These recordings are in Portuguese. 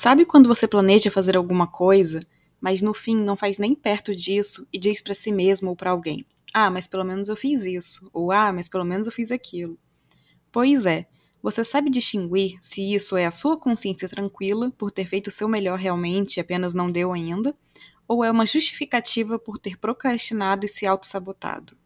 Sabe quando você planeja fazer alguma coisa, mas no fim não faz nem perto disso e diz para si mesmo ou para alguém: "Ah, mas pelo menos eu fiz isso", ou "Ah, mas pelo menos eu fiz aquilo". Pois é, você sabe distinguir se isso é a sua consciência tranquila por ter feito o seu melhor realmente e apenas não deu ainda, ou é uma justificativa por ter procrastinado e se auto-sabotado?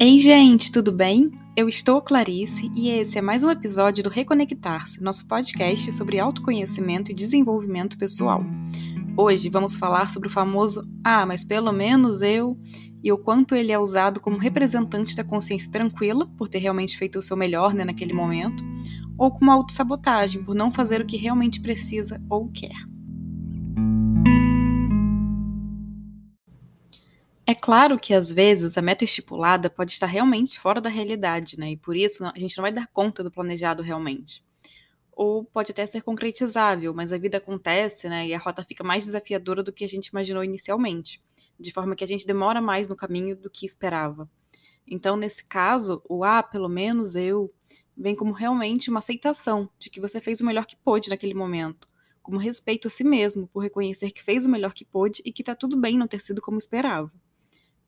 Ei, gente, tudo bem? Eu estou Clarice e esse é mais um episódio do Reconectar-se, nosso podcast sobre autoconhecimento e desenvolvimento pessoal. Hoje vamos falar sobre o famoso Ah, mas pelo menos eu e o quanto ele é usado como representante da consciência tranquila, por ter realmente feito o seu melhor né, naquele momento, ou como autossabotagem, por não fazer o que realmente precisa ou quer. Claro que às vezes a meta estipulada pode estar realmente fora da realidade, né? E por isso a gente não vai dar conta do planejado realmente. Ou pode até ser concretizável, mas a vida acontece, né? E a rota fica mais desafiadora do que a gente imaginou inicialmente, de forma que a gente demora mais no caminho do que esperava. Então, nesse caso, o ah, pelo menos eu, vem como realmente uma aceitação de que você fez o melhor que pôde naquele momento, como respeito a si mesmo por reconhecer que fez o melhor que pôde e que tá tudo bem não ter sido como esperava.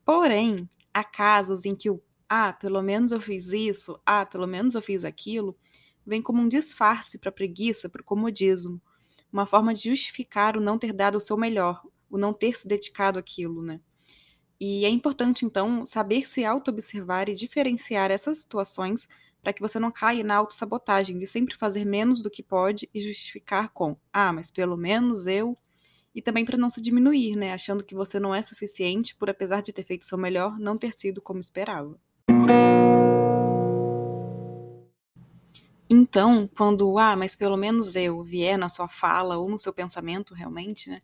Porém, há casos em que o ah, pelo menos eu fiz isso, ah, pelo menos eu fiz aquilo, vem como um disfarce para a preguiça, para o comodismo, uma forma de justificar o não ter dado o seu melhor, o não ter se dedicado àquilo, né? E é importante, então, saber se auto-observar e diferenciar essas situações para que você não caia na autossabotagem de sempre fazer menos do que pode e justificar com: ah, mas pelo menos eu e também para não se diminuir, né, achando que você não é suficiente por apesar de ter feito seu melhor, não ter sido como esperava. Então, quando ah, mas pelo menos eu vier na sua fala ou no seu pensamento realmente, né?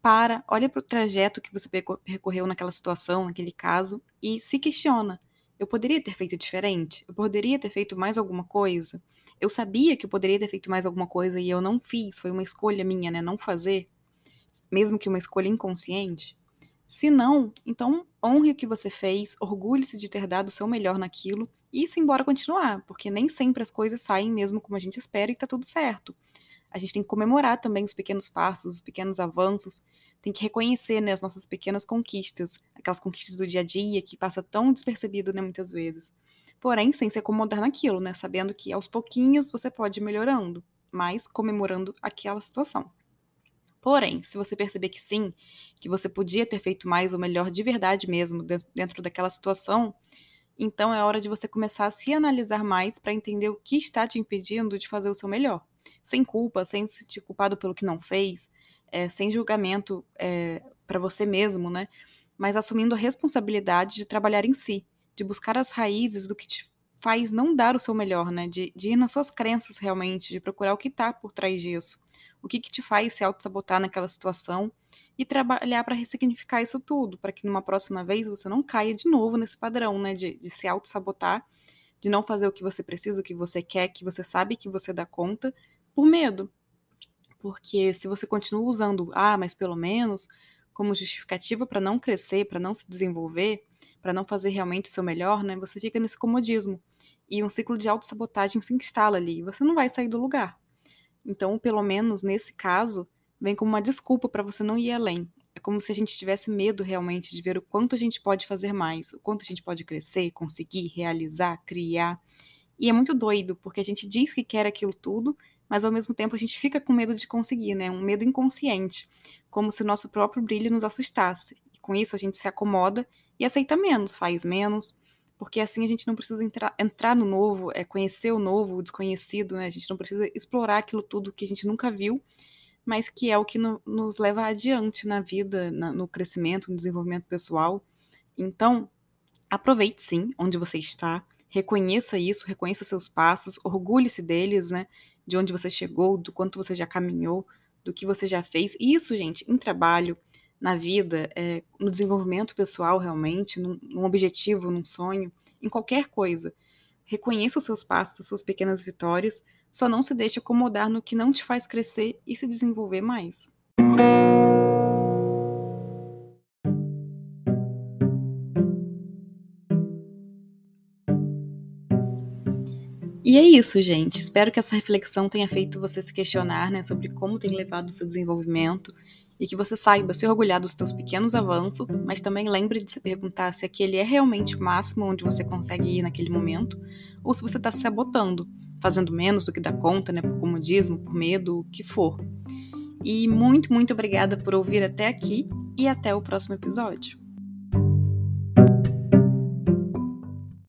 Para, olha para o trajeto que você percorreu naquela situação, naquele caso, e se questiona. Eu poderia ter feito diferente? Eu poderia ter feito mais alguma coisa? Eu sabia que eu poderia ter feito mais alguma coisa e eu não fiz, foi uma escolha minha, né? Não fazer mesmo que uma escolha inconsciente? Se não, então honre o que você fez, orgulhe-se de ter dado o seu melhor naquilo e se embora continuar, porque nem sempre as coisas saem mesmo como a gente espera e tá tudo certo. A gente tem que comemorar também os pequenos passos, os pequenos avanços, tem que reconhecer né, as nossas pequenas conquistas, aquelas conquistas do dia a dia que passa tão despercebido né, muitas vezes. Porém, sem se acomodar naquilo, né, sabendo que aos pouquinhos você pode ir melhorando, mas comemorando aquela situação. Porém, se você perceber que sim, que você podia ter feito mais ou melhor de verdade mesmo dentro daquela situação, então é hora de você começar a se analisar mais para entender o que está te impedindo de fazer o seu melhor. Sem culpa, sem se sentir culpado pelo que não fez, é, sem julgamento é, para você mesmo, né? Mas assumindo a responsabilidade de trabalhar em si, de buscar as raízes do que te faz não dar o seu melhor, né? De, de ir nas suas crenças realmente, de procurar o que está por trás disso o que, que te faz se auto-sabotar naquela situação e trabalhar para ressignificar isso tudo, para que numa próxima vez você não caia de novo nesse padrão, né, de, de se auto-sabotar, de não fazer o que você precisa, o que você quer, que você sabe que você dá conta, por medo. Porque se você continua usando, ah, mas pelo menos, como justificativa para não crescer, para não se desenvolver, para não fazer realmente o seu melhor, né, você fica nesse comodismo. E um ciclo de autossabotagem se instala ali, e você não vai sair do lugar. Então, pelo menos nesse caso, vem como uma desculpa para você não ir além. É como se a gente tivesse medo realmente de ver o quanto a gente pode fazer mais, o quanto a gente pode crescer, conseguir, realizar, criar. E é muito doido, porque a gente diz que quer aquilo tudo, mas ao mesmo tempo a gente fica com medo de conseguir, né? Um medo inconsciente, como se o nosso próprio brilho nos assustasse. E com isso a gente se acomoda e aceita menos, faz menos, porque assim a gente não precisa entrar, entrar no novo, é, conhecer o novo, o desconhecido, né? A gente não precisa explorar aquilo tudo que a gente nunca viu, mas que é o que no, nos leva adiante na vida, na, no crescimento, no desenvolvimento pessoal. Então, aproveite sim onde você está, reconheça isso, reconheça seus passos, orgulhe-se deles, né? De onde você chegou, do quanto você já caminhou, do que você já fez. Isso, gente, em trabalho, na vida, é, no desenvolvimento pessoal realmente, num, num, objetivo, num sonho, em qualquer coisa. Reconheça os seus passos, as suas pequenas vitórias, só não se deixe acomodar no que não te faz crescer e se desenvolver mais. E é isso, gente. Espero que essa reflexão tenha feito você se questionar né, sobre como tem levado o seu desenvolvimento e que você saiba se orgulhar dos seus pequenos avanços, mas também lembre de se perguntar se aquele é realmente o máximo onde você consegue ir naquele momento, ou se você está se sabotando, fazendo menos do que dá conta, né, por comodismo, por medo, o que for. E muito, muito obrigada por ouvir até aqui e até o próximo episódio.